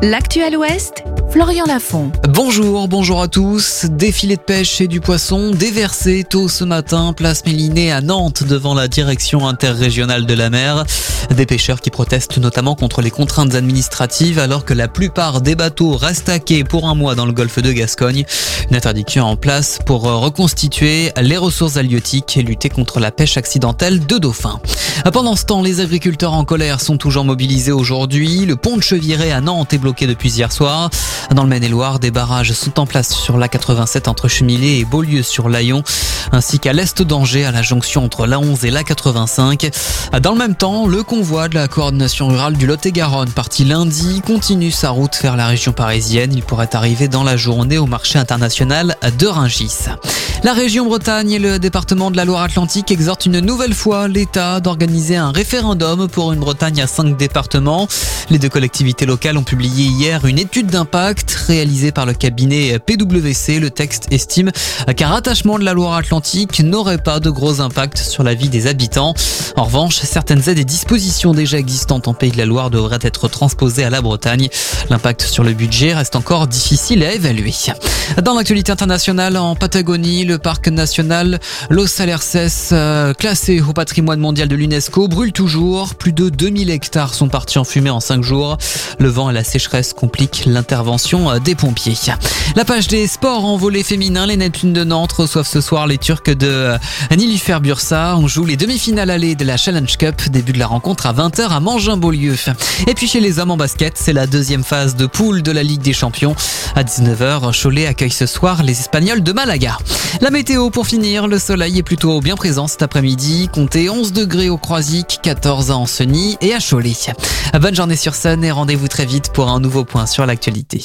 L'actuel Ouest, Florian Lafont. Bonjour, bonjour à tous. Défilé de pêche et du poisson déversé tôt ce matin, place Méliné à Nantes devant la direction interrégionale de la mer. Des pêcheurs qui protestent notamment contre les contraintes administratives alors que la plupart des bateaux restent à quai pour un mois dans le golfe de Gascogne. Une interdiction en place pour reconstituer les ressources halieutiques et lutter contre la pêche accidentelle de dauphins. Pendant ce temps, les agriculteurs en colère sont toujours mobilisés aujourd'hui. Le pont de Cheviré à Nantes est bloqué depuis hier soir. Dans le Maine-et-Loire, des barrages sont en place sur l'A87 entre Chemillé et Beaulieu sur l'Ayon, ainsi qu'à l'est d'Angers à la jonction entre l'A11 et l'A85. Dans le même temps, le convoi de la coordination rurale du Lot-et-Garonne, parti lundi, continue sa route vers la région parisienne. Il pourrait arriver dans la journée au marché international de Rungis. La région Bretagne et le département de la Loire-Atlantique exhortent une nouvelle fois l'État d'organiser un référendum pour une Bretagne à cinq départements. Les deux collectivités locales ont publié hier une étude d'impact réalisée par le cabinet PwC. Le texte estime qu'un rattachement de la Loire-Atlantique n'aurait pas de gros impact sur la vie des habitants. En revanche, certaines aides et dispositions déjà existantes en Pays de la Loire devraient être transposées à la Bretagne. L'impact sur le budget reste encore difficile à évaluer. Dans l'actualité internationale, en Patagonie, le parc national Los Alerces, euh, classé au patrimoine mondial de l'UNESCO, brûle toujours. Plus de 2000 hectares sont partis en fumée en 5 jours. Le vent et la sécheresse compliquent l'intervention des pompiers. La page des sports en volet féminin, les Neptunes de Nantes reçoivent ce soir les Turcs de euh, Nilüfer Bursa. On joue les demi-finales allées de la Challenge Cup. Début de la rencontre à 20h à Mangin-Beaulieu. Et puis chez les hommes en basket, c'est la deuxième phase de poule de la Ligue des Champions. À 19h, Cholet accueille ce soir les Espagnols de Malaga. La météo pour finir, le soleil est plutôt bien présent cet après-midi. Comptez 11 degrés au Croisic, 14 à Ancenis et à Cholet. Bonne journée sur Sun et rendez-vous très vite pour un nouveau point sur l'actualité.